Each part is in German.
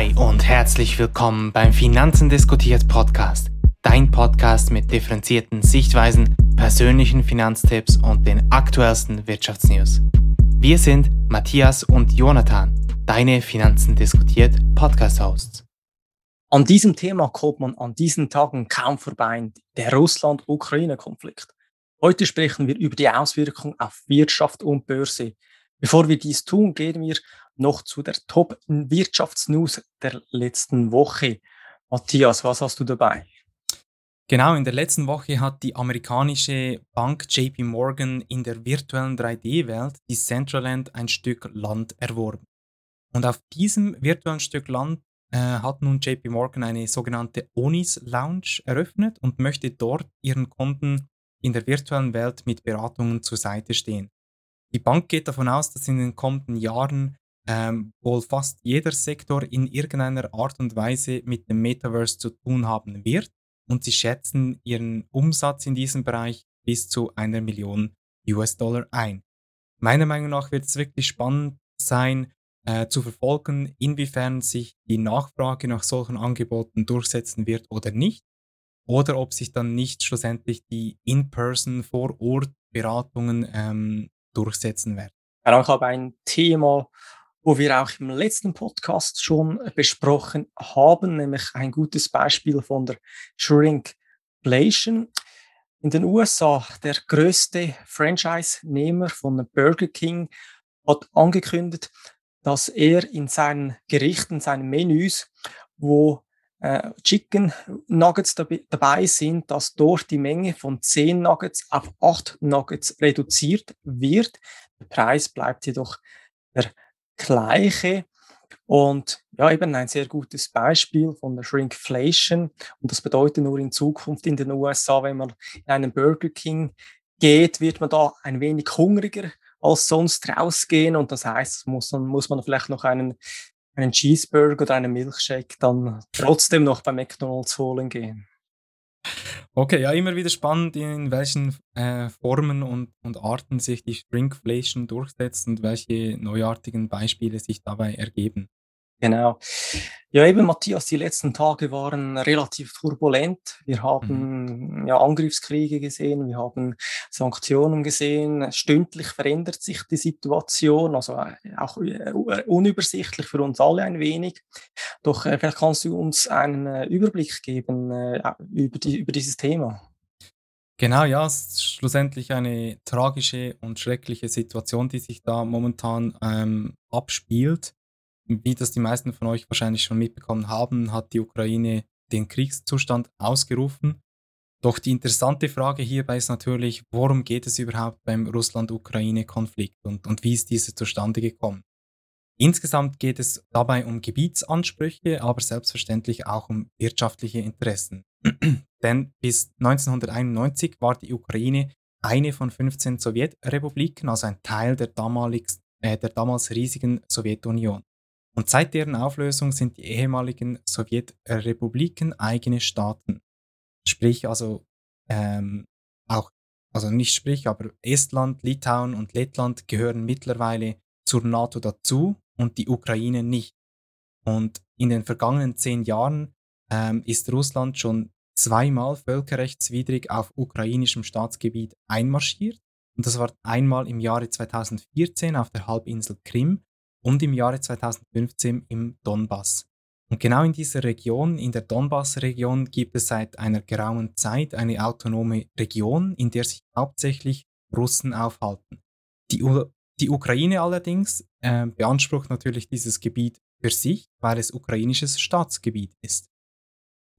Hi und herzlich willkommen beim Finanzen diskutiert Podcast. Dein Podcast mit differenzierten Sichtweisen, persönlichen Finanztipps und den aktuellsten Wirtschaftsnews. Wir sind Matthias und Jonathan, deine Finanzen diskutiert Podcast-Hosts. An diesem Thema kommt man an diesen Tagen kaum vorbei, der Russland-Ukraine-Konflikt. Heute sprechen wir über die Auswirkungen auf Wirtschaft und Börse. Bevor wir dies tun, gehen wir noch zu der Top-Wirtschaftsnews der letzten Woche. Matthias, was hast du dabei? Genau, in der letzten Woche hat die amerikanische Bank JP Morgan in der virtuellen 3D-Welt die Centraland ein Stück Land erworben. Und auf diesem virtuellen Stück Land äh, hat nun JP Morgan eine sogenannte Onis Lounge eröffnet und möchte dort ihren Kunden in der virtuellen Welt mit Beratungen zur Seite stehen. Die Bank geht davon aus, dass in den kommenden Jahren ähm, wohl fast jeder Sektor in irgendeiner Art und Weise mit dem Metaverse zu tun haben wird und sie schätzen ihren Umsatz in diesem Bereich bis zu einer Million US-Dollar ein. Meiner Meinung nach wird es wirklich spannend sein, äh, zu verfolgen, inwiefern sich die Nachfrage nach solchen Angeboten durchsetzen wird oder nicht, oder ob sich dann nicht schlussendlich die In-Person vor Ort Beratungen ähm, durchsetzen werden. Ich habe ein Thema, wo wir auch im letzten Podcast schon besprochen haben, nämlich ein gutes Beispiel von der Shrinkflation. In den USA, der größte Franchise-Nehmer von Burger King hat angekündigt, dass er in seinen Gerichten, seinen Menüs, wo äh, Chicken Nuggets dabei sind, dass dort die Menge von 10 Nuggets auf 8 Nuggets reduziert wird. Der Preis bleibt jedoch der gleiche. Und ja, eben ein sehr gutes Beispiel von der Shrinkflation. Und das bedeutet nur in Zukunft in den USA, wenn man in einen Burger King geht, wird man da ein wenig hungriger als sonst rausgehen. Und das heißt, muss, man, muss man vielleicht noch einen einen Cheeseburger oder einen Milkshake dann trotzdem noch bei McDonald's holen gehen. Okay, ja, immer wieder spannend, in welchen äh, Formen und, und Arten sich die Shrinkflation durchsetzt und welche neuartigen Beispiele sich dabei ergeben. Genau. Ja, eben Matthias, die letzten Tage waren relativ turbulent. Wir haben mhm. ja Angriffskriege gesehen, wir haben Sanktionen gesehen. Stündlich verändert sich die Situation, also äh, auch äh, unübersichtlich für uns alle ein wenig. Doch äh, vielleicht kannst du uns einen Überblick geben über, die, über dieses Thema. Genau, ja, es ist schlussendlich eine tragische und schreckliche Situation, die sich da momentan ähm, abspielt wie das die meisten von euch wahrscheinlich schon mitbekommen haben, hat die Ukraine den Kriegszustand ausgerufen. Doch die interessante Frage hierbei ist natürlich, worum geht es überhaupt beim Russland-Ukraine-Konflikt und, und wie ist dieser zustande gekommen? Insgesamt geht es dabei um Gebietsansprüche, aber selbstverständlich auch um wirtschaftliche Interessen. Denn bis 1991 war die Ukraine eine von 15 Sowjetrepubliken, also ein Teil der, damalig, äh, der damals riesigen Sowjetunion. Und seit deren Auflösung sind die ehemaligen Sowjetrepubliken eigene Staaten. Sprich also ähm, auch, also nicht sprich, aber Estland, Litauen und Lettland gehören mittlerweile zur NATO dazu und die Ukraine nicht. Und in den vergangenen zehn Jahren ähm, ist Russland schon zweimal völkerrechtswidrig auf ukrainischem Staatsgebiet einmarschiert. Und das war einmal im Jahre 2014 auf der Halbinsel Krim und im Jahre 2015 im Donbass. Und genau in dieser Region, in der Donbass-Region, gibt es seit einer geraumen Zeit eine autonome Region, in der sich hauptsächlich Russen aufhalten. Die, U die Ukraine allerdings äh, beansprucht natürlich dieses Gebiet für sich, weil es ukrainisches Staatsgebiet ist.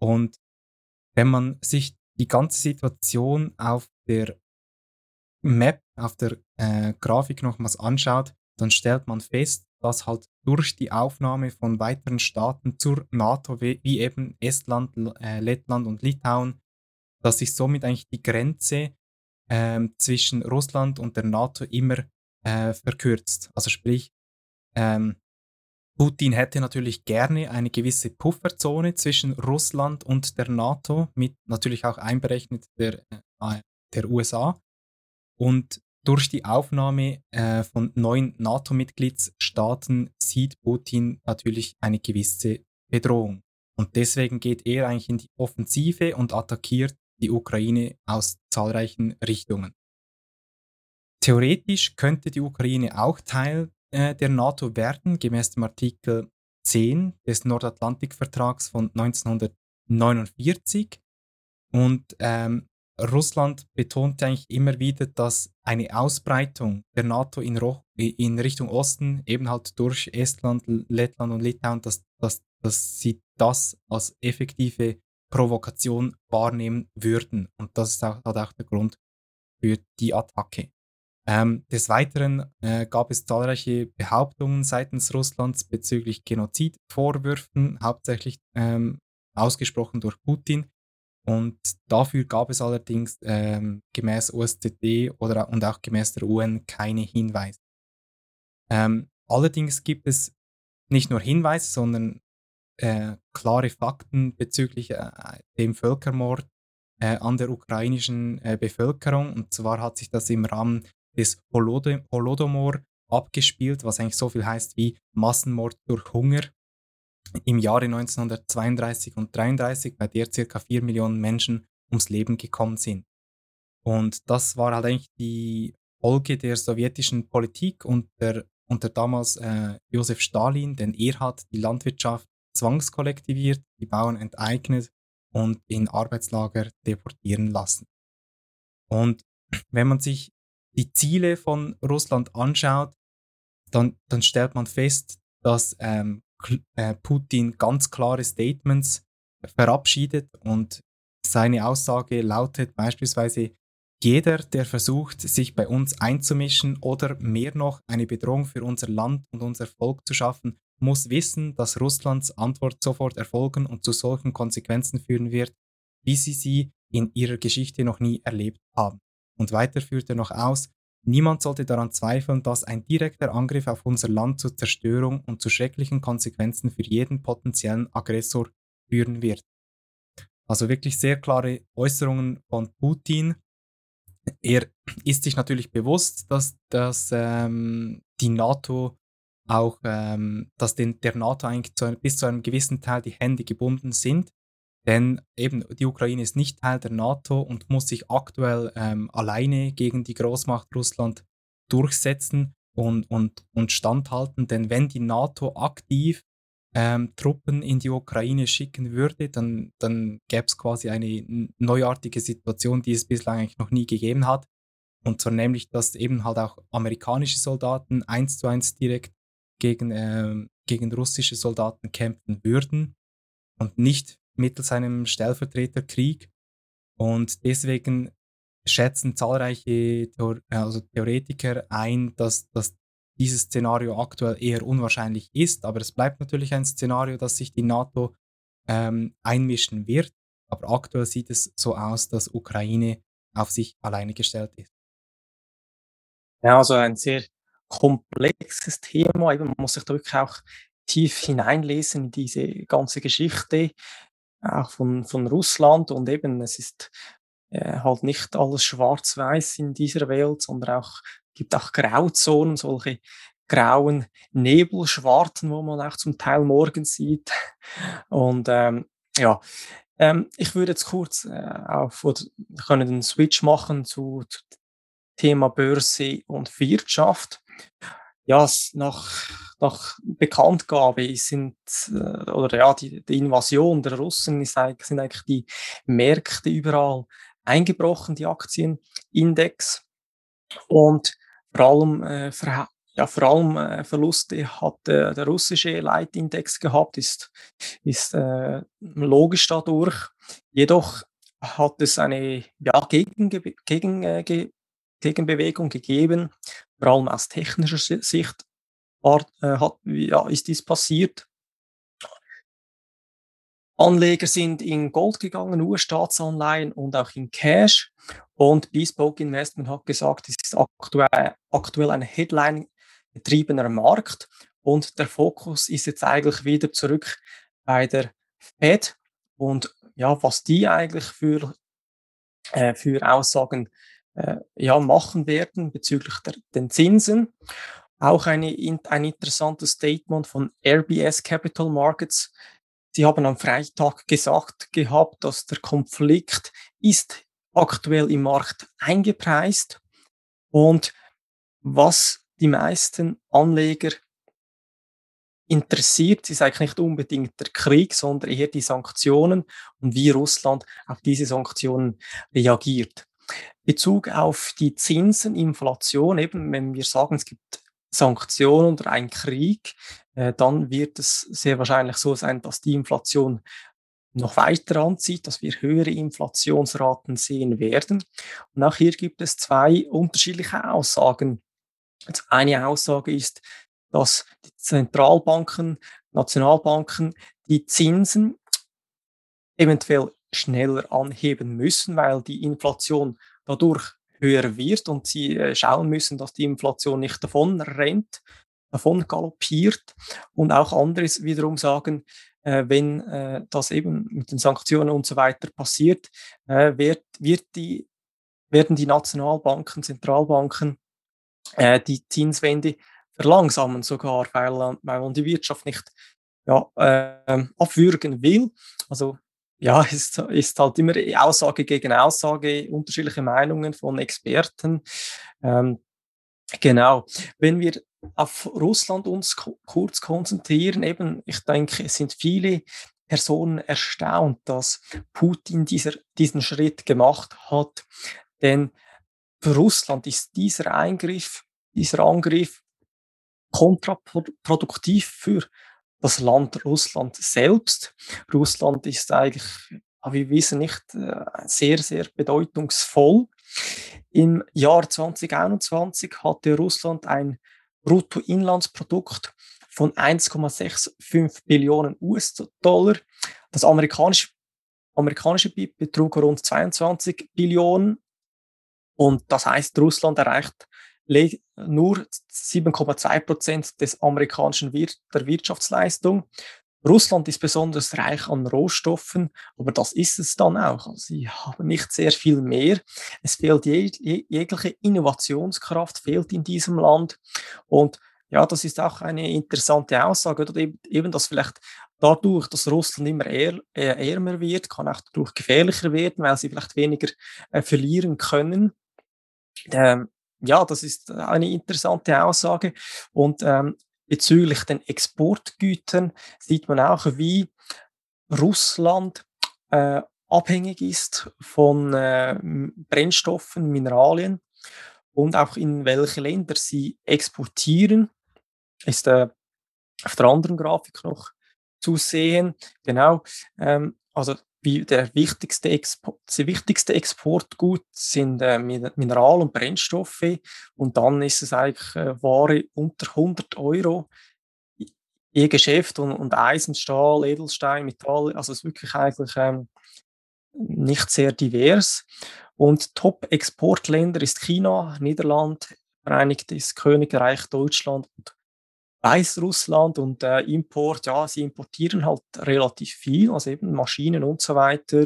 Und wenn man sich die ganze Situation auf der Map, auf der äh, Grafik nochmals anschaut, dann stellt man fest, dass halt durch die Aufnahme von weiteren Staaten zur NATO, wie, eben Estland, äh, Lettland und Litauen, dass sich somit eigentlich die Grenze äh, zwischen Russland und der NATO immer äh, verkürzt. Also sprich, ähm, Putin hätte natürlich gerne eine gewisse Pufferzone zwischen Russland und der NATO, mit natürlich auch einberechnet der, äh, der USA. Und durch die Aufnahme äh, von neuen NATO-Mitgliedsstaaten sieht Putin natürlich eine gewisse Bedrohung. Und deswegen geht er eigentlich in die Offensive und attackiert die Ukraine aus zahlreichen Richtungen. Theoretisch könnte die Ukraine auch Teil äh, der NATO werden, gemäß dem Artikel 10 des Nordatlantikvertrags von 1949. Und ähm, Russland betonte eigentlich immer wieder, dass eine Ausbreitung der NATO in, in, Richtung Osten, eben halt durch Estland, Lettland und Litauen, dass, dass, dass sie das als effektive Provokation wahrnehmen würden. Und das ist auch, halt auch der Grund für die Attacke. Ähm, des Weiteren äh, gab es zahlreiche Behauptungen seitens Russlands bezüglich Genozidvorwürfen, hauptsächlich ähm, ausgesprochen durch Putin. Und dafür gab es allerdings ähm, gemäß OSZE oder, und auch gemäß der UN keine Hinweise. Ähm, allerdings gibt es nicht nur Hinweise, sondern äh, klare Fakten bezüglich äh, dem Völkermord äh, an der ukrainischen äh, Bevölkerung. Und zwar hat sich das im Rahmen des Holodomor abgespielt, was eigentlich so viel heißt wie Massenmord durch Hunger im Jahre 1932 und 1933, bei der circa 4 Millionen Menschen ums Leben gekommen sind. Und das war halt eigentlich die Folge der sowjetischen Politik unter, unter damals äh, Josef Stalin, denn er hat die Landwirtschaft zwangskollektiviert, die Bauern enteignet und in Arbeitslager deportieren lassen. Und wenn man sich die Ziele von Russland anschaut, dann, dann stellt man fest, dass ähm, äh, Putin ganz klare Statements verabschiedet und seine Aussage lautet beispielsweise, jeder, der versucht, sich bei uns einzumischen oder mehr noch eine Bedrohung für unser Land und unser Volk zu schaffen, muss wissen, dass Russlands Antwort sofort erfolgen und zu solchen Konsequenzen führen wird, wie sie sie in ihrer Geschichte noch nie erlebt haben. Und weiter führt er noch aus, niemand sollte daran zweifeln, dass ein direkter Angriff auf unser Land zur Zerstörung und zu schrecklichen Konsequenzen für jeden potenziellen Aggressor führen wird. Also wirklich sehr klare Äußerungen von Putin. Er ist sich natürlich bewusst, dass, dass ähm, die NATO auch, ähm, dass den, der NATO eigentlich zu, bis zu einem gewissen Teil die Hände gebunden sind. Denn eben die Ukraine ist nicht Teil der NATO und muss sich aktuell ähm, alleine gegen die Großmacht Russland durchsetzen und, und, und standhalten. Denn wenn die NATO aktiv ähm, Truppen in die Ukraine schicken würde, dann, dann gäbe es quasi eine neuartige Situation, die es bislang eigentlich noch nie gegeben hat. Und zwar nämlich, dass eben halt auch amerikanische Soldaten eins zu eins direkt gegen, äh, gegen russische Soldaten kämpfen würden und nicht mittels einem Stellvertreterkrieg. Und deswegen schätzen zahlreiche also Theoretiker ein, dass, dass dieses Szenario aktuell eher unwahrscheinlich ist. Aber es bleibt natürlich ein Szenario, dass sich die NATO ähm, einmischen wird. Aber aktuell sieht es so aus, dass Ukraine auf sich alleine gestellt ist. Ja, also ein sehr komplexes Thema. Man muss sich da wirklich auch tief hineinlesen in diese ganze Geschichte auch von, von Russland und eben es ist äh, halt nicht alles schwarz-weiß in dieser Welt, sondern auch gibt auch Grauzonen, solche grauen Nebelschwarten, wo man auch zum Teil morgens sieht. Und ähm, ja, ähm, ich würde jetzt kurz äh, auf können den Switch machen zu, zu Thema Börse und Wirtschaft ja, nach, nach Bekanntgabe sind, äh, oder ja, die, die Invasion der Russen ist, sind eigentlich die Märkte überall eingebrochen, die Aktienindex. Und vor allem, äh, ja, vor allem äh, Verluste hat äh, der russische Leitindex gehabt, ist, ist äh, logisch dadurch. Jedoch hat es eine ja, Gegenbe Gegen, Gegenbewegung gegeben, vor allem aus technischer Sicht äh, hat, ja, ist dies passiert. Anleger sind in Gold gegangen, US-Staatsanleihen und auch in Cash. Und Bespoke Investment hat gesagt, es ist aktuell, aktuell ein Headline-getriebener Markt und der Fokus ist jetzt eigentlich wieder zurück bei der Fed und ja, was die eigentlich für, äh, für Aussagen äh, ja, machen werden bezüglich der, den Zinsen. Auch eine, ein interessantes Statement von RBS Capital Markets. Sie haben am Freitag gesagt gehabt, dass der Konflikt ist aktuell im Markt eingepreist und was die meisten Anleger interessiert, ist eigentlich nicht unbedingt der Krieg, sondern eher die Sanktionen und wie Russland auf diese Sanktionen reagiert. Bezug auf die Zinsen, Inflation, eben wenn wir sagen, es gibt Sanktionen oder einen Krieg, äh, dann wird es sehr wahrscheinlich so sein, dass die Inflation noch weiter anzieht, dass wir höhere Inflationsraten sehen werden. Und auch hier gibt es zwei unterschiedliche Aussagen. Eine Aussage ist, dass die Zentralbanken, Nationalbanken die Zinsen eventuell schneller anheben müssen, weil die Inflation dadurch höher wird und sie äh, schauen müssen, dass die Inflation nicht davon rennt, davon galoppiert. Und auch andere wiederum sagen, äh, wenn äh, das eben mit den Sanktionen und so weiter passiert, wird, wird die, werden die Nationalbanken, Zentralbanken die Zinswende verlangsamen sogar, weil, weil man die Wirtschaft nicht ja, äh, abwürgen will. Also ja, es ist halt immer Aussage gegen Aussage, unterschiedliche Meinungen von Experten. Ähm, genau. Wenn wir auf Russland uns kurz konzentrieren, eben, ich denke, es sind viele Personen erstaunt, dass Putin dieser, diesen Schritt gemacht hat. Denn für Russland ist dieser Eingriff, dieser Angriff kontraproduktiv für das Land Russland selbst. Russland ist eigentlich, wie wir wissen, nicht äh, sehr, sehr bedeutungsvoll. Im Jahr 2021 hatte Russland ein Bruttoinlandsprodukt von 1,65 Billionen US-Dollar. Das amerikanische, amerikanische BIP betrug rund 22 Billionen. Und das heißt, Russland erreicht nur 7,2 Prozent des amerikanischen Wir der Wirtschaftsleistung. Russland ist besonders reich an Rohstoffen, aber das ist es dann auch. Also sie haben nicht sehr viel mehr. Es fehlt jeg jegliche Innovationskraft, fehlt in diesem Land. Und ja, das ist auch eine interessante Aussage, oder eben, dass vielleicht dadurch, dass Russland immer eher, äh, ärmer wird, kann auch dadurch gefährlicher werden, weil sie vielleicht weniger äh, verlieren können. Ähm, ja, das ist eine interessante Aussage. Und ähm, bezüglich den Exportgütern sieht man auch, wie Russland äh, abhängig ist von äh, Brennstoffen, Mineralien und auch in welche Länder sie exportieren. Ist äh, auf der anderen Grafik noch zu sehen. Genau. Ähm, also der wichtigste, Expo das wichtigste Exportgut sind äh, Mineral- und Brennstoffe und dann ist es eigentlich äh, Ware unter 100 Euro je Geschäft und, und Eisen, Stahl, Edelstein, Metall, also es ist wirklich eigentlich ähm, nicht sehr divers. Und Top-Exportländer ist China, Niederland, Vereinigtes Königreich, Deutschland und Weißrussland und äh, Import, ja, sie importieren halt relativ viel, also eben Maschinen und so weiter.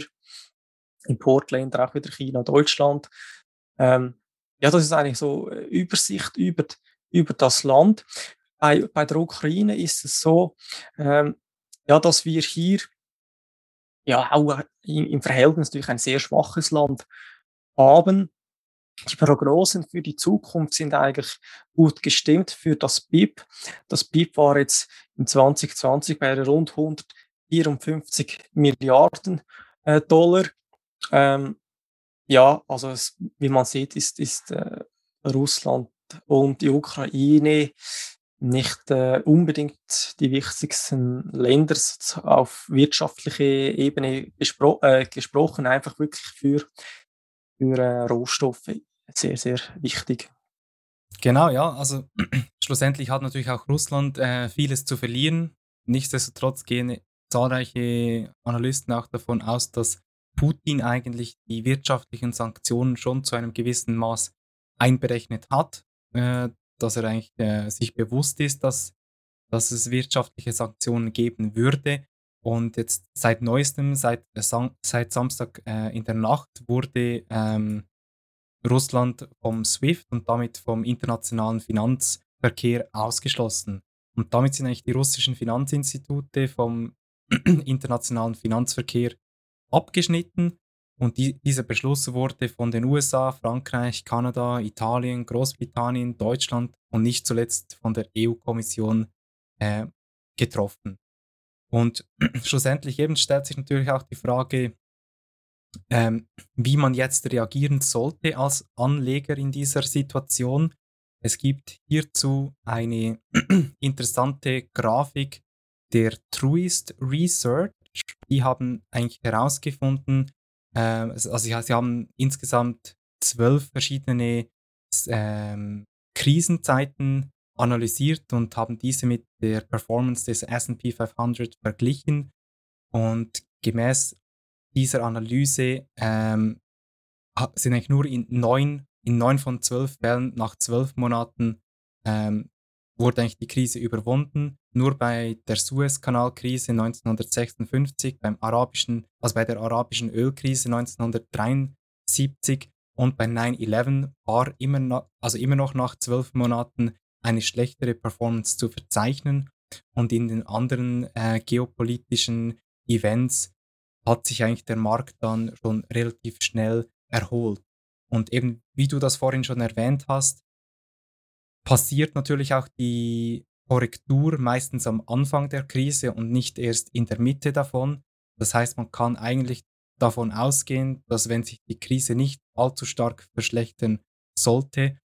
Importländer auch wieder China, Deutschland. Ähm, ja, das ist eigentlich so äh, Übersicht über, über das Land. Bei, bei der Ukraine ist es so, ähm, ja, dass wir hier ja auch im, im Verhältnis durch ein sehr schwaches Land haben. Die Prognosen für die Zukunft sind eigentlich gut gestimmt für das BIP. Das BIP war jetzt in 2020 bei rund 154 Milliarden äh, Dollar. Ähm, ja, also es, wie man sieht, ist, ist äh, Russland und die Ukraine nicht äh, unbedingt die wichtigsten Länder auf wirtschaftlicher Ebene äh, gesprochen, einfach wirklich für für äh, Rohstoffe sehr, sehr wichtig. Genau, ja. Also schlussendlich hat natürlich auch Russland äh, vieles zu verlieren. Nichtsdestotrotz gehen zahlreiche Analysten auch davon aus, dass Putin eigentlich die wirtschaftlichen Sanktionen schon zu einem gewissen Maß einberechnet hat, äh, dass er eigentlich äh, sich bewusst ist, dass, dass es wirtschaftliche Sanktionen geben würde und jetzt seit neuestem, seit, äh, seit Samstag äh, in der Nacht, wurde ähm, Russland vom SWIFT und damit vom internationalen Finanzverkehr ausgeschlossen. Und damit sind eigentlich die russischen Finanzinstitute vom internationalen Finanzverkehr abgeschnitten. Und die, dieser Beschluss wurde von den USA, Frankreich, Kanada, Italien, Großbritannien, Deutschland und nicht zuletzt von der EU-Kommission äh, getroffen. Und schlussendlich eben stellt sich natürlich auch die Frage, ähm, wie man jetzt reagieren sollte als Anleger in dieser Situation. Es gibt hierzu eine interessante Grafik der Truist Research. Die haben eigentlich herausgefunden, äh, also sie, haben insgesamt zwölf verschiedene ähm, Krisenzeiten analysiert und haben diese mit der Performance des SP 500 verglichen. Und gemäß dieser Analyse ähm, sind eigentlich nur in neun, in neun von zwölf Fällen nach zwölf Monaten ähm, wurde eigentlich die Krise überwunden. Nur bei der Suezkanalkrise 1956, beim arabischen, also bei der arabischen Ölkrise 1973 und bei 9-11 war immer noch, also immer noch nach zwölf Monaten eine schlechtere Performance zu verzeichnen. Und in den anderen äh, geopolitischen Events hat sich eigentlich der Markt dann schon relativ schnell erholt. Und eben, wie du das vorhin schon erwähnt hast, passiert natürlich auch die Korrektur meistens am Anfang der Krise und nicht erst in der Mitte davon. Das heißt, man kann eigentlich davon ausgehen, dass wenn sich die Krise nicht allzu stark verschlechtern sollte,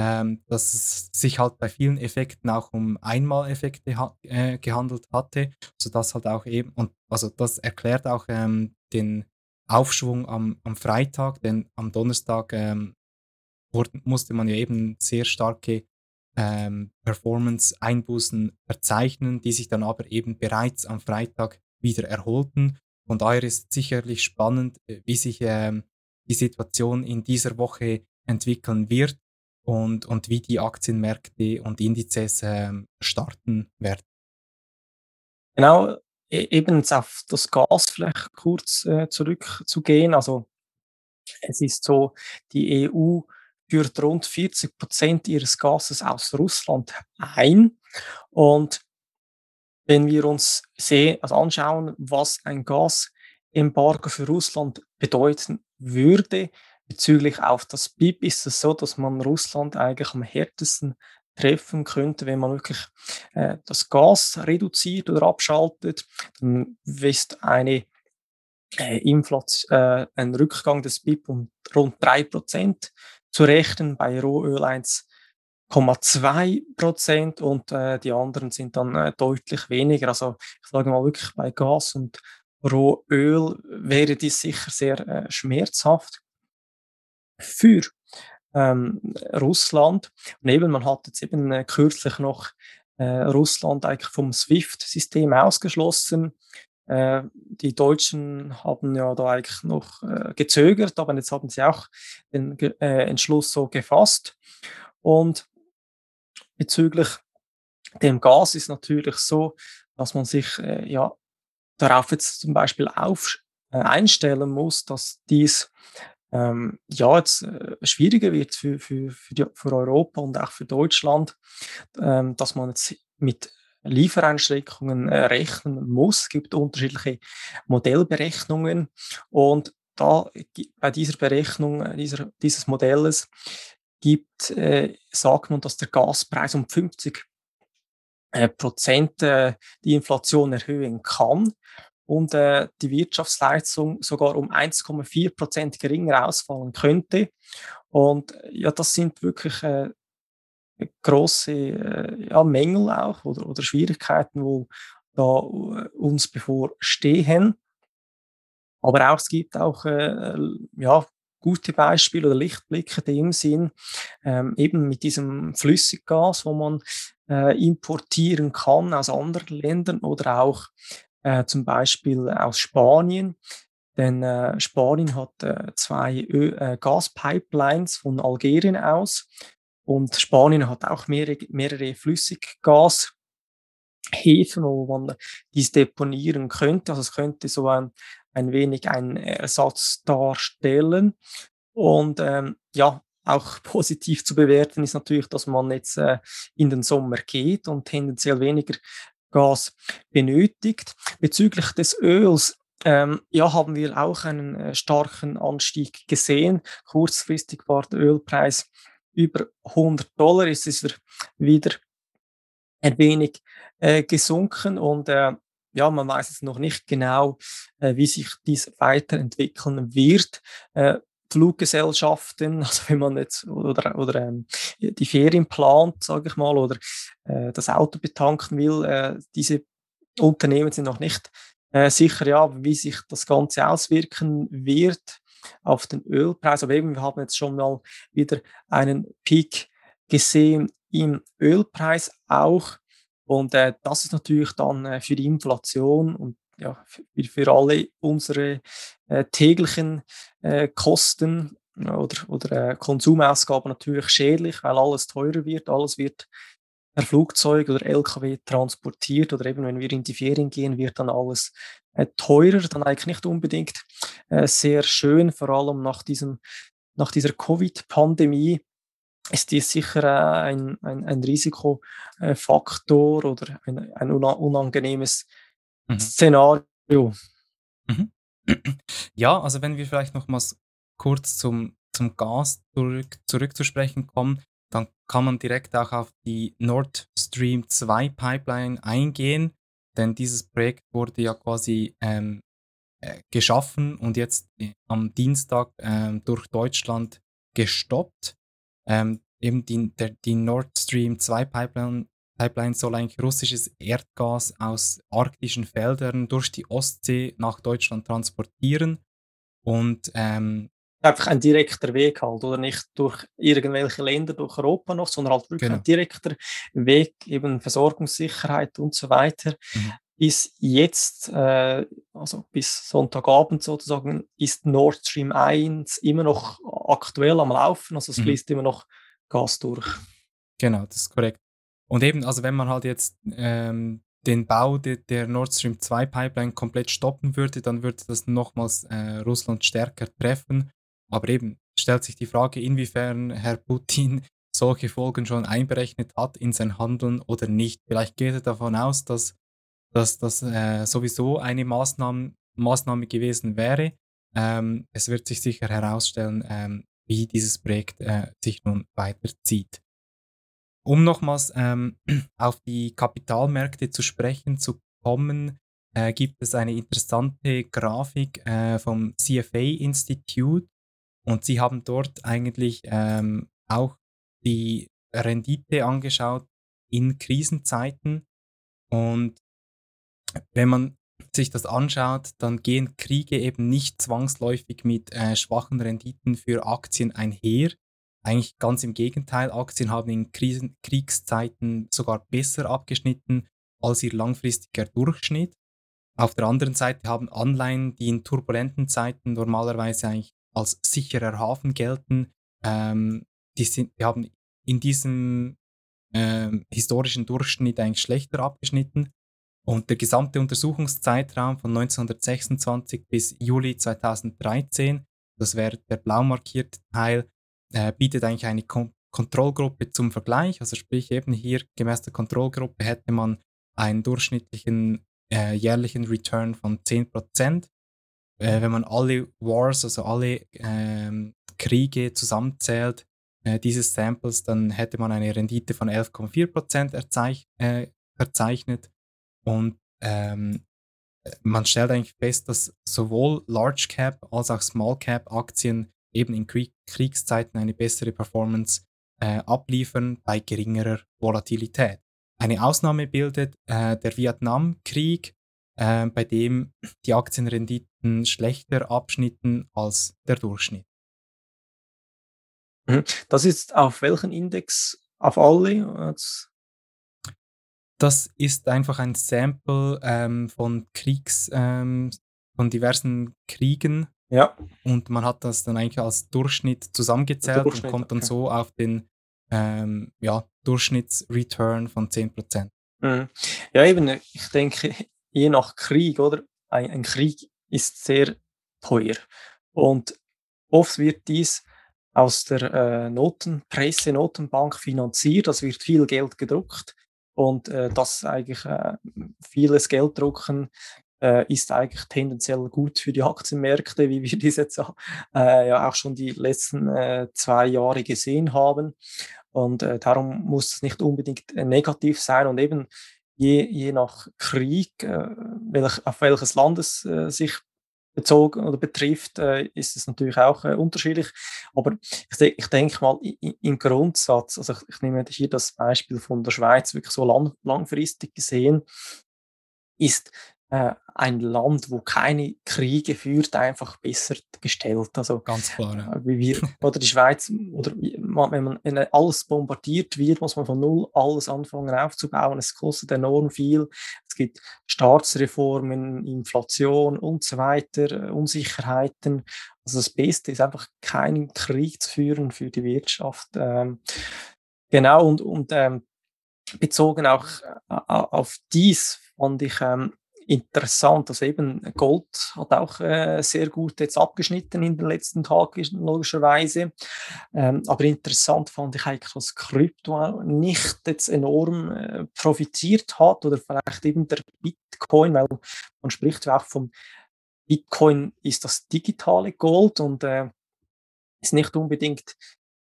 ähm, dass es sich halt bei vielen Effekten auch um Einmaleffekte ha äh, gehandelt hatte, sodass halt auch eben, und also das erklärt auch ähm, den Aufschwung am, am Freitag, denn am Donnerstag ähm, wurde, musste man ja eben sehr starke ähm, Performance-Einbußen verzeichnen, die sich dann aber eben bereits am Freitag wieder erholten. Von daher ist sicherlich spannend, äh, wie sich ähm, die Situation in dieser Woche entwickeln wird und, und wie die Aktienmärkte und Indizes ähm, starten werden. Genau, e-, eben auf das Gas vielleicht kurz äh, zurückzugehen. Also es ist so, die EU führt rund 40 Prozent ihres Gases aus Russland ein. Und wenn wir uns sehen, also anschauen, was ein Gasembargo für Russland bedeuten würde, bezüglich auf das BIP ist es so, dass man Russland eigentlich am härtesten treffen könnte, wenn man wirklich äh, das Gas reduziert oder abschaltet, dann ist eine äh, Inflation, äh, ein Rückgang des BIP um rund 3% zu rechnen, bei Rohöl 1,2% und äh, die anderen sind dann äh, deutlich weniger. Also ich sage mal wirklich bei Gas und Rohöl wäre dies sicher sehr äh, schmerzhaft für ähm, Russland. Und eben, man hat jetzt eben äh, kürzlich noch äh, Russland eigentlich vom SWIFT-System ausgeschlossen. Äh, die Deutschen haben ja da eigentlich noch äh, gezögert, aber jetzt haben sie auch den äh, Entschluss so gefasst. Und bezüglich dem Gas ist natürlich so, dass man sich äh, ja darauf jetzt zum Beispiel auf, einstellen muss, dass dies ähm, ja, jetzt äh, schwieriger wird für, für, für, die, für Europa und auch für Deutschland, ähm, dass man jetzt mit Liefereinschränkungen äh, rechnen muss. Es gibt unterschiedliche Modellberechnungen und da bei dieser Berechnung äh, dieser, dieses Modells gibt, äh, sagt man, dass der Gaspreis um 50 äh, Prozent äh, die Inflation erhöhen kann und äh, die Wirtschaftsleistung sogar um 1,4 Prozent geringer ausfallen könnte. Und ja, das sind wirklich äh, große äh, ja, Mängel auch oder, oder Schwierigkeiten, wo da äh, uns bevorstehen. Aber auch, es gibt auch äh, ja, gute Beispiele oder Lichtblicke in dem Sinn, ähm, eben mit diesem Flüssiggas, wo man äh, importieren kann aus anderen Ländern oder auch äh, zum Beispiel aus Spanien. Denn äh, Spanien hat äh, zwei Ö äh, Gaspipelines von Algerien aus und Spanien hat auch mehrere, mehrere Flüssiggas. Wo man dies deponieren könnte. Also es könnte so ein, ein wenig ein Ersatz darstellen. Und ähm, ja, auch positiv zu bewerten ist natürlich, dass man jetzt äh, in den Sommer geht und tendenziell weniger Gas benötigt. Bezüglich des Öls ähm, ja, haben wir auch einen äh, starken Anstieg gesehen. Kurzfristig war der Ölpreis über 100 Dollar, ist es wieder ein wenig äh, gesunken und äh, ja, man weiß jetzt noch nicht genau, äh, wie sich dies weiterentwickeln wird. Fluggesellschaften, also wenn man jetzt oder, oder ähm, die Ferien plant, sage ich mal, oder äh, das Auto betanken will, äh, diese Unternehmen sind noch nicht äh, sicher, ja, wie sich das Ganze auswirken wird auf den Ölpreis. Aber eben, wir haben jetzt schon mal wieder einen Peak gesehen im Ölpreis auch. Und äh, das ist natürlich dann äh, für die Inflation und ja, für, für alle unsere äh, täglichen äh, Kosten oder, oder äh, Konsumausgaben natürlich schädlich, weil alles teurer wird, alles wird per Flugzeug oder LKW transportiert oder eben wenn wir in die Ferien gehen, wird dann alles äh, teurer, dann eigentlich nicht unbedingt äh, sehr schön, vor allem nach, diesem, nach dieser Covid-Pandemie ist dies sicher äh, ein, ein, ein Risikofaktor oder ein, ein unangenehmes mhm. Szenario. Mhm. Ja, also wenn wir vielleicht nochmals kurz zum, zum Gas zurück, zurückzusprechen kommen, dann kann man direkt auch auf die Nord Stream 2 Pipeline eingehen, denn dieses Projekt wurde ja quasi ähm, äh, geschaffen und jetzt äh, am Dienstag ähm, durch Deutschland gestoppt. Ähm, eben die, der, die Nord Stream 2 Pipeline, Pipeline soll eigentlich russisches Erdgas aus arktischen Feldern durch die Ostsee nach Deutschland transportieren. Und ähm, einfach ein direkter Weg halt, oder nicht durch irgendwelche Länder, durch Europa noch, sondern halt wirklich genau. ein direkter Weg, eben Versorgungssicherheit und so weiter. Mhm. Ist jetzt, äh, also bis Sonntagabend sozusagen, ist Nord Stream 1 immer noch aktuell am Laufen, also es mhm. fließt immer noch Gas durch. Genau, das ist korrekt. Und eben, also wenn man halt jetzt ähm, den Bau de, der Nord Stream 2 Pipeline komplett stoppen würde, dann würde das nochmals äh, Russland stärker treffen. Aber eben stellt sich die Frage, inwiefern Herr Putin solche Folgen schon einberechnet hat in sein Handeln oder nicht. Vielleicht geht er davon aus, dass, dass das äh, sowieso eine Maßnahme, Maßnahme gewesen wäre. Ähm, es wird sich sicher herausstellen, ähm, wie dieses Projekt äh, sich nun weiterzieht. Um nochmals ähm, auf die Kapitalmärkte zu sprechen zu kommen, äh, gibt es eine interessante Grafik äh, vom CFA Institute und sie haben dort eigentlich ähm, auch die Rendite angeschaut in Krisenzeiten. Und wenn man sich das anschaut, dann gehen Kriege eben nicht zwangsläufig mit äh, schwachen Renditen für Aktien einher. Eigentlich ganz im Gegenteil, Aktien haben in Krisen Kriegszeiten sogar besser abgeschnitten als ihr langfristiger Durchschnitt. Auf der anderen Seite haben Anleihen, die in turbulenten Zeiten normalerweise eigentlich als sicherer Hafen gelten. Ähm, die, sind, die haben in diesem ähm, historischen Durchschnitt eigentlich schlechter abgeschnitten. Und der gesamte Untersuchungszeitraum von 1926 bis Juli 2013, das wäre der blau markierte Teil, äh, bietet eigentlich eine Kon Kontrollgruppe zum Vergleich. Also sprich eben hier gemäß der Kontrollgruppe hätte man einen durchschnittlichen äh, jährlichen Return von 10% äh, wenn man alle Wars, also alle ähm, Kriege zusammenzählt, äh, dieses Samples, dann hätte man eine Rendite von 11,4% erzeich äh. Und ähm, man stellt eigentlich fest, dass sowohl Large Cap als auch Small Cap Aktien eben in Krieg Kriegszeiten eine bessere Performance äh, abliefern bei geringerer Volatilität. Eine Ausnahme bildet äh, der Vietnamkrieg, äh, bei dem die Aktienrenditen schlechter abschnitten als der Durchschnitt. Mhm. Das ist auf welchen Index? Auf alle? Das ist einfach ein Sample ähm, von Kriegs, ähm, von diversen Kriegen. Ja. Und man hat das dann eigentlich als Durchschnitt zusammengezählt Durchschnitt, und kommt dann okay. so auf den ähm, ja, Durchschnittsreturn von 10%. Mhm. Ja, eben, ich denke, je nach Krieg, oder? Ein, ein Krieg ist sehr teuer. Und oft wird dies aus der äh, Notenpresse, Notenbank finanziert, es wird viel Geld gedruckt. und äh, dass eigentlich äh, vieles Geld drucken äh, ist eigentlich tendenziell gut für die Aktienmärkte, wie wir das jetzt äh, ja auch schon die letzten äh, zwei Jahre gesehen haben. Und äh, darum muss es nicht unbedingt äh, negativ sein. Und eben je, je nach Krieg, äh, welch, auf welches Land es sich bezogen oder betrifft, ist es natürlich auch unterschiedlich. Aber ich, ich denke mal, im Grundsatz, also ich, ich, nehme hier das Beispiel von der Schweiz wirklich so lang, langfristig gesehen, ist äh, ein Land, wo keine Kriege führt, einfach besser gestellt. Also ganz klar. Ja. Äh, wie wir oder die Schweiz oder wenn man wenn alles bombardiert wird, muss man von null alles anfangen aufzubauen. Es kostet enorm viel. Es gibt Staatsreformen, Inflation und so weiter, Unsicherheiten. Also das Beste ist einfach keinen Krieg zu führen für die Wirtschaft. Ähm, genau und und ähm, bezogen auch äh, auf dies fand ich ähm, interessant. Also eben Gold hat auch äh, sehr gut jetzt abgeschnitten in den letzten Tagen, logischerweise. Ähm, aber interessant fand ich eigentlich, dass Krypto nicht jetzt enorm äh, profitiert hat oder vielleicht eben der Bitcoin, weil man spricht ja auch vom Bitcoin ist das digitale Gold und äh, ist nicht unbedingt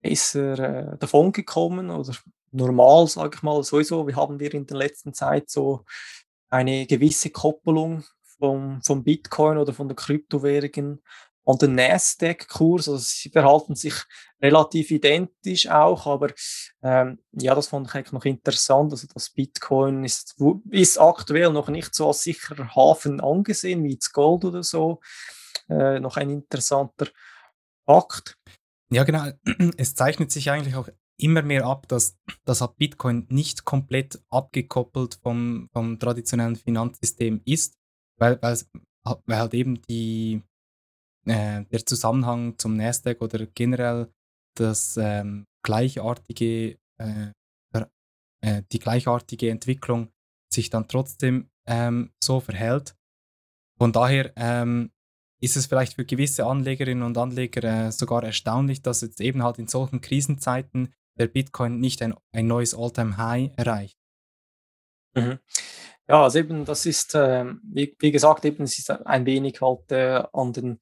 besser äh, davon gekommen oder normal, sage ich mal, sowieso. Wir haben wir in der letzten Zeit so eine gewisse Koppelung vom, vom Bitcoin oder von der Kryptowährungen an den Nasdaq-Kurs. Also sie verhalten sich relativ identisch auch, aber ähm, ja, das fand ich eigentlich noch interessant. Also das Bitcoin ist, ist aktuell noch nicht so als sicherer Hafen angesehen wie das Gold oder so. Äh, noch ein interessanter Fakt. Ja, genau. Es zeichnet sich eigentlich auch immer mehr ab, dass, dass halt Bitcoin nicht komplett abgekoppelt vom, vom traditionellen Finanzsystem ist, weil, weil, weil halt eben die, äh, der Zusammenhang zum Nasdaq oder generell das ähm, gleichartige, äh, äh, die gleichartige Entwicklung sich dann trotzdem ähm, so verhält. Von daher ähm, ist es vielleicht für gewisse Anlegerinnen und Anleger äh, sogar erstaunlich, dass jetzt eben halt in solchen Krisenzeiten der Bitcoin nicht ein, ein neues All-Time-High erreicht. Mhm. Ja, also eben, das ist, äh, wie, wie, gesagt, eben, es ist ein wenig halt äh, an den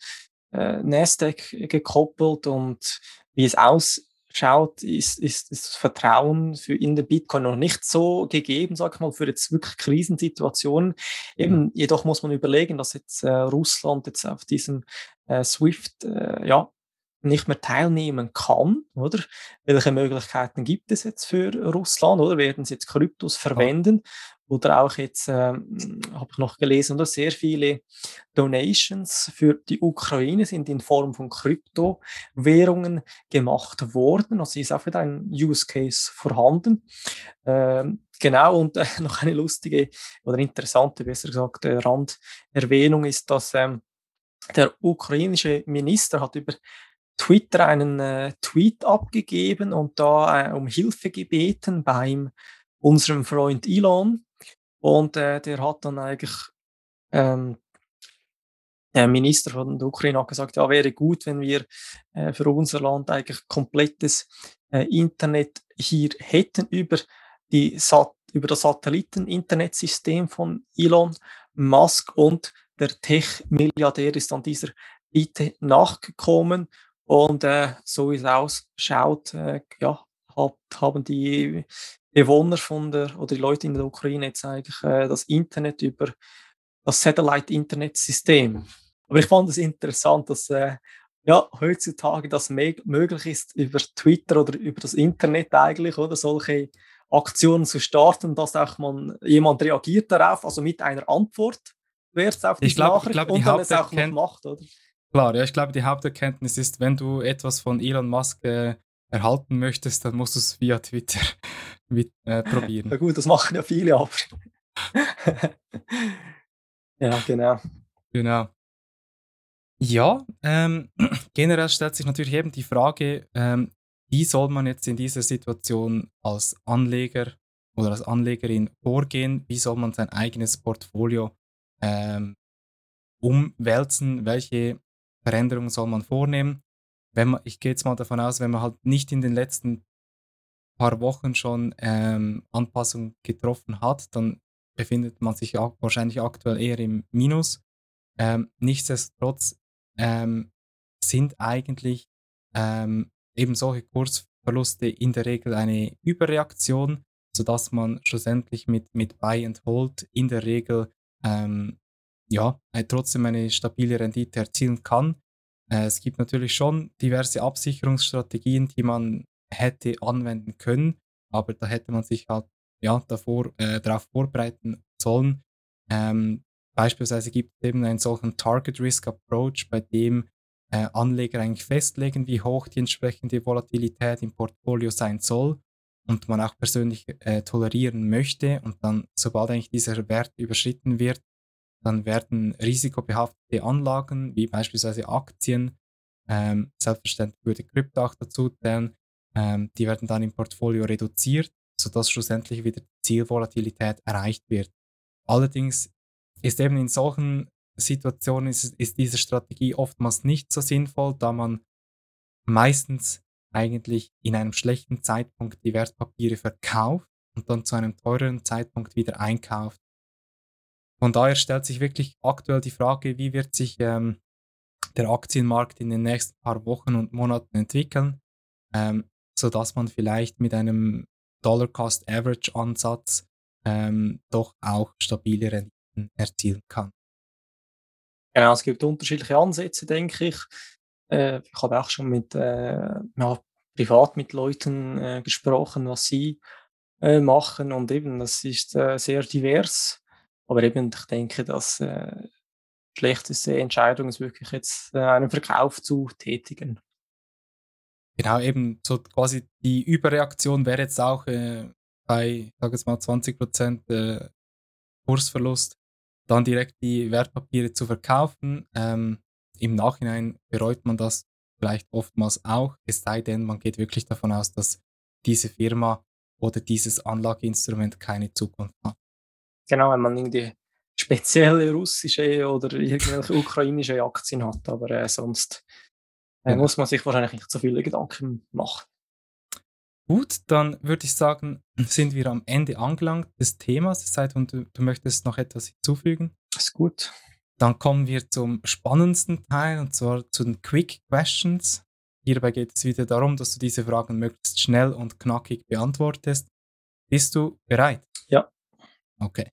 äh, Nasdaq gekoppelt und wie es ausschaut, ist, ist, das Vertrauen für in den Bitcoin noch nicht so gegeben, sag ich mal, für jetzt wirklich Krisensituationen. Eben, mhm. jedoch muss man überlegen, dass jetzt äh, Russland jetzt auf diesem äh, SWIFT, äh, ja, nicht mehr teilnehmen kann, oder? Welche Möglichkeiten gibt es jetzt für Russland, oder? Werden sie jetzt Kryptos verwenden? Oder auch jetzt, ähm, habe ich noch gelesen, oder sehr viele Donations für die Ukraine sind in Form von Kryptowährungen gemacht worden. Also ist auch wieder ein Use Case vorhanden. Ähm, genau, und äh, noch eine lustige oder interessante, besser gesagt, äh, Randerwähnung ist, dass ähm, der ukrainische Minister hat über Twitter einen äh, Tweet abgegeben und da äh, um Hilfe gebeten beim unserem Freund Elon. Und äh, der hat dann eigentlich, ähm, der Minister von der Ukraine hat gesagt, ja, wäre gut, wenn wir äh, für unser Land eigentlich komplettes äh, Internet hier hätten über, die Sat über das Satelliten-Internetsystem von Elon Musk und der Tech-Milliardär ist an dieser Bitte nachgekommen und äh, so wie es ausschaut, äh, ja, hat, haben die Bewohner von der oder die Leute in der Ukraine jetzt eigentlich äh, das Internet über das Satellite-Internet-System. Aber ich fand es interessant, dass äh, ja, heutzutage das möglich ist, über Twitter oder über das Internet eigentlich, oder solche Aktionen zu starten, dass auch man, jemand reagiert darauf, also mit einer Antwort, wer es auf die Nachricht ich glaub, und dann es auch noch macht, oder? Klar, ja, ich glaube, die Haupterkenntnis ist, wenn du etwas von Elon Musk äh, erhalten möchtest, dann musst du es via Twitter mit, äh, probieren. Ja gut, das machen ja viele, aber. ja, genau. Genau. Ja, ähm, generell stellt sich natürlich eben die Frage, ähm, wie soll man jetzt in dieser Situation als Anleger oder als Anlegerin vorgehen? Wie soll man sein eigenes Portfolio ähm, umwälzen? Welche Veränderungen soll man vornehmen. Wenn man, ich gehe jetzt mal davon aus, wenn man halt nicht in den letzten paar Wochen schon ähm, Anpassungen getroffen hat, dann befindet man sich auch wahrscheinlich aktuell eher im Minus. Ähm, nichtsdestotrotz ähm, sind eigentlich ähm, eben solche Kursverluste in der Regel eine Überreaktion, sodass man schlussendlich mit, mit Buy and Hold in der Regel ähm, ja, äh, trotzdem eine stabile Rendite erzielen kann. Äh, es gibt natürlich schon diverse Absicherungsstrategien, die man hätte anwenden können, aber da hätte man sich halt ja, davor, äh, darauf vorbereiten sollen. Ähm, beispielsweise gibt es eben einen solchen Target Risk Approach, bei dem äh, Anleger eigentlich festlegen, wie hoch die entsprechende Volatilität im Portfolio sein soll und man auch persönlich äh, tolerieren möchte. Und dann, sobald eigentlich dieser Wert überschritten wird, dann werden risikobehaftete Anlagen, wie beispielsweise Aktien, ähm, selbstverständlich würde Krypto auch dazu zählen, ähm, die werden dann im Portfolio reduziert, sodass schlussendlich wieder die Zielvolatilität erreicht wird. Allerdings ist eben in solchen Situationen ist, ist diese Strategie oftmals nicht so sinnvoll, da man meistens eigentlich in einem schlechten Zeitpunkt die Wertpapiere verkauft und dann zu einem teureren Zeitpunkt wieder einkauft. Von daher stellt sich wirklich aktuell die Frage, wie wird sich ähm, der Aktienmarkt in den nächsten paar Wochen und Monaten entwickeln, ähm, sodass man vielleicht mit einem Dollar-Cost-Average-Ansatz ähm, doch auch stabile Renditen erzielen kann. Genau, es gibt unterschiedliche Ansätze, denke ich. Äh, ich habe auch schon mit, äh, ja, privat mit Leuten äh, gesprochen, was sie äh, machen und eben, das ist äh, sehr divers. Aber eben, ich denke, dass äh, schlechteste Entscheidung ist wirklich jetzt äh, einen Verkauf zu tätigen. Genau, eben so quasi die Überreaktion wäre jetzt auch äh, bei, sag jetzt mal, 20% äh, Kursverlust, dann direkt die Wertpapiere zu verkaufen. Ähm, Im Nachhinein bereut man das vielleicht oftmals auch, es sei denn, man geht wirklich davon aus, dass diese Firma oder dieses Anlageinstrument keine Zukunft hat. Genau, wenn man irgendwie spezielle russische oder irgendwelche ukrainische Aktien hat, aber äh, sonst äh, muss man sich wahrscheinlich nicht so viele Gedanken machen. Gut, dann würde ich sagen, sind wir am Ende angelangt des Themas. Es sei denn, du, du möchtest noch etwas hinzufügen. Ist gut. Dann kommen wir zum spannendsten Teil und zwar zu den Quick Questions. Hierbei geht es wieder darum, dass du diese Fragen möglichst schnell und knackig beantwortest. Bist du bereit? Ja. Okay.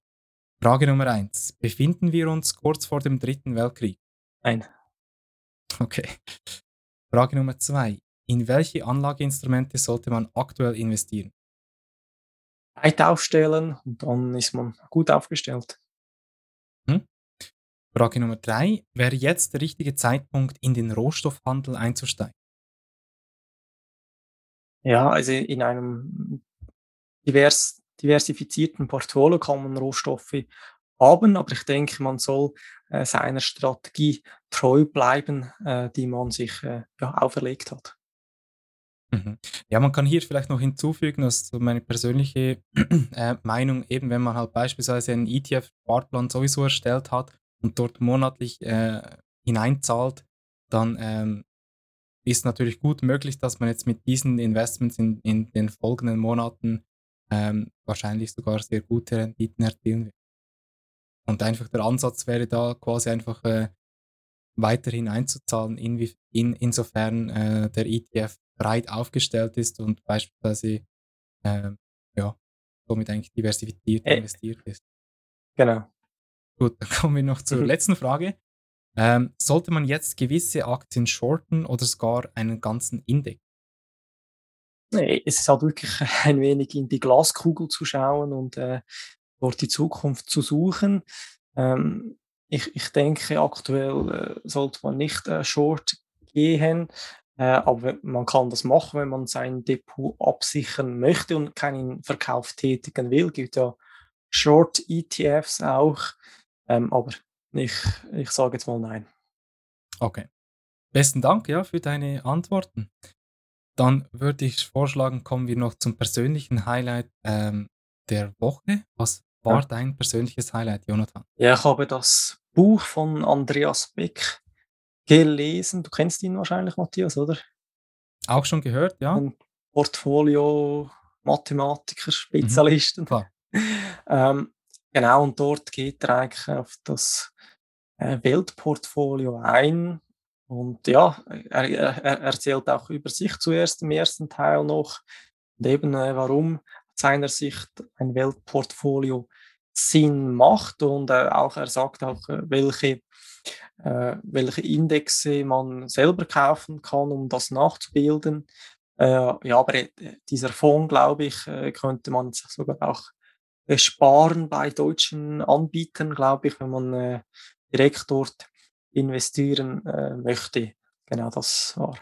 Frage Nummer eins. Befinden wir uns kurz vor dem Dritten Weltkrieg? Nein. Okay. Frage Nummer zwei. In welche Anlageinstrumente sollte man aktuell investieren? Breit aufstellen und dann ist man gut aufgestellt. Hm? Frage Nummer drei. Wäre jetzt der richtige Zeitpunkt, in den Rohstoffhandel einzusteigen? Ja, also in einem divers diversifizierten Portfolio kann man Rohstoffe haben, aber ich denke, man soll äh, seiner Strategie treu bleiben, äh, die man sich äh, ja, auferlegt hat. Mhm. Ja, man kann hier vielleicht noch hinzufügen, dass so meine persönliche äh, Meinung, eben wenn man halt beispielsweise einen ETF-Sparplan sowieso erstellt hat und dort monatlich äh, hineinzahlt, dann ähm, ist natürlich gut möglich, dass man jetzt mit diesen Investments in, in den folgenden Monaten ähm, wahrscheinlich sogar sehr gute Renditen erzielen wird. Und einfach der Ansatz wäre da quasi einfach äh, weiterhin einzuzahlen, in, in, insofern äh, der ETF breit aufgestellt ist und beispielsweise äh, ja, somit eigentlich diversifiziert äh, investiert ist. Genau. Gut, dann kommen wir noch zur mhm. letzten Frage. Ähm, sollte man jetzt gewisse Aktien shorten oder sogar einen ganzen Index? Nee, es ist halt wirklich ein wenig in die Glaskugel zu schauen und äh, dort die Zukunft zu suchen. Ähm, ich, ich denke, aktuell äh, sollte man nicht äh, short gehen, äh, aber man kann das machen, wenn man sein Depot absichern möchte und keinen Verkauf tätigen will. Es gibt ja Short-ETFs auch, ähm, aber ich, ich sage jetzt mal nein. Okay. Besten Dank ja, für deine Antworten. Dann würde ich vorschlagen, kommen wir noch zum persönlichen Highlight ähm, der Woche. Was war ja. dein persönliches Highlight, Jonathan? Ja, ich habe das Buch von Andreas Beck gelesen. Du kennst ihn wahrscheinlich, Matthias, oder? Auch schon gehört, ja. Ein Portfolio Mathematiker, Spezialisten. Mhm, ähm, genau, und dort geht er eigentlich auf das äh, Weltportfolio ein. Und ja, er, er, er, erzählt auch über sich zuerst im ersten Teil noch. Und eben, äh, warum aus seiner Sicht ein Weltportfolio Sinn macht. Und äh, auch er sagt auch, äh, welche äh, welche Indexe man selber kaufen kann, um das nachzubilden. Äh, ja, aber äh, dieser Fonds, glaube ich, könnte man sogar auch sparen bei deutschen Anbietern, glaube ich, wenn man direkt dort investieren äh, möchte. Genau, das war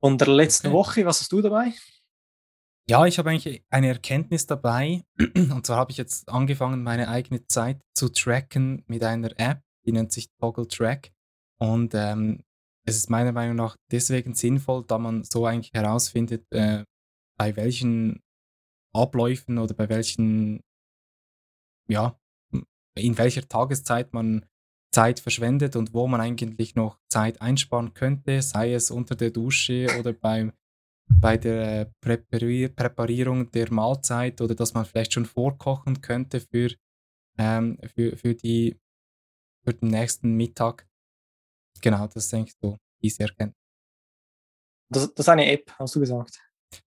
von der letzten okay. Woche. Was hast du dabei? Ja, ich habe eigentlich eine Erkenntnis dabei. Und zwar habe ich jetzt angefangen, meine eigene Zeit zu tracken mit einer App, die nennt sich Toggle Track. Und ähm, es ist meiner Meinung nach deswegen sinnvoll, da man so eigentlich herausfindet, äh, bei welchen Abläufen oder bei welchen, ja, in welcher Tageszeit man Zeit verschwendet und wo man eigentlich noch Zeit einsparen könnte, sei es unter der Dusche oder beim, bei der Präparier Präparierung der Mahlzeit oder dass man vielleicht schon vorkochen könnte für, ähm, für, für die für den nächsten Mittag. Genau, das ist eigentlich so diese Erkenntnis. Das, das ist eine App, hast du gesagt.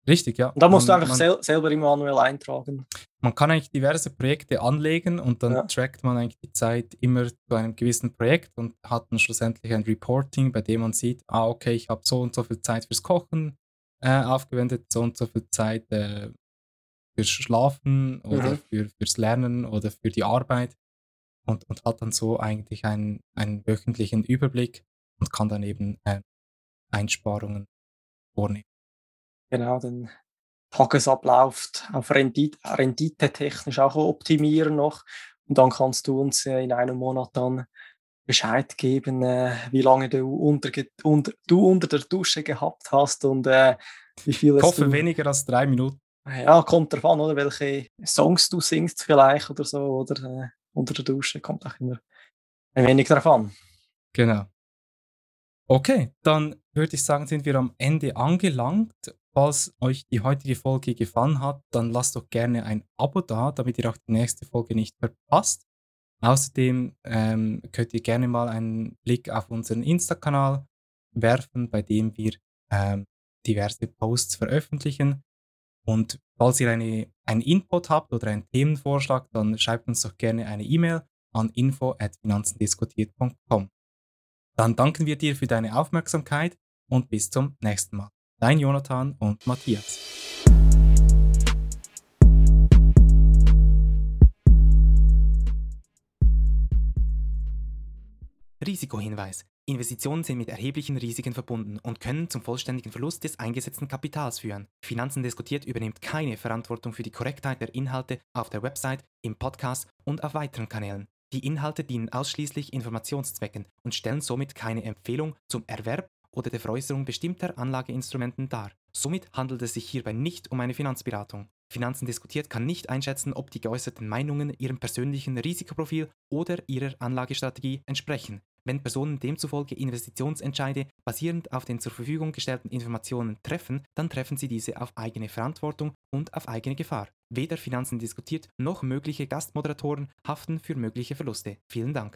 Richtig, ja. Und da musst man, du einfach man, sel selber immer manuell eintragen. Man kann eigentlich diverse Projekte anlegen und dann ja. trackt man eigentlich die Zeit immer zu einem gewissen Projekt und hat dann schlussendlich ein Reporting, bei dem man sieht, ah, okay, ich habe so und so viel Zeit fürs Kochen äh, aufgewendet, so und so viel Zeit äh, fürs Schlafen oder mhm. für, fürs Lernen oder für die Arbeit und, und hat dann so eigentlich einen, einen wöchentlichen Überblick und kann dann eben äh, Einsparungen vornehmen. Genau, den Tagesablauf auf Rendite, Rendite technisch auch optimieren noch. Und dann kannst du uns äh, in einem Monat dann Bescheid geben, äh, wie lange du unter, unter, du unter der Dusche gehabt hast und äh, wie viel Ich hoffe, du, weniger als drei Minuten. Ja, kommt an, oder welche Songs du singst vielleicht oder so, oder äh, unter der Dusche. Kommt auch immer ein wenig an. Genau. Okay, dann würde ich sagen, sind wir am Ende angelangt. Falls euch die heutige Folge gefallen hat, dann lasst doch gerne ein Abo da, damit ihr auch die nächste Folge nicht verpasst. Außerdem ähm, könnt ihr gerne mal einen Blick auf unseren Insta-Kanal werfen, bei dem wir ähm, diverse Posts veröffentlichen. Und falls ihr eine, einen Input habt oder einen Themenvorschlag, dann schreibt uns doch gerne eine E-Mail an info@finanzendiskutiert.com. Dann danken wir dir für deine Aufmerksamkeit und bis zum nächsten Mal. Dein Jonathan und Matthias. Risikohinweis. Investitionen sind mit erheblichen Risiken verbunden und können zum vollständigen Verlust des eingesetzten Kapitals führen. Finanzen diskutiert übernimmt keine Verantwortung für die Korrektheit der Inhalte auf der Website, im Podcast und auf weiteren Kanälen. Die Inhalte dienen ausschließlich Informationszwecken und stellen somit keine Empfehlung zum Erwerb oder der Veräußerung bestimmter Anlageinstrumenten dar. Somit handelt es sich hierbei nicht um eine Finanzberatung. Finanzen diskutiert kann nicht einschätzen, ob die geäußerten Meinungen ihrem persönlichen Risikoprofil oder ihrer Anlagestrategie entsprechen. Wenn Personen demzufolge Investitionsentscheide basierend auf den zur Verfügung gestellten Informationen treffen, dann treffen sie diese auf eigene Verantwortung und auf eigene Gefahr. Weder Finanzen diskutiert noch mögliche Gastmoderatoren haften für mögliche Verluste. Vielen Dank.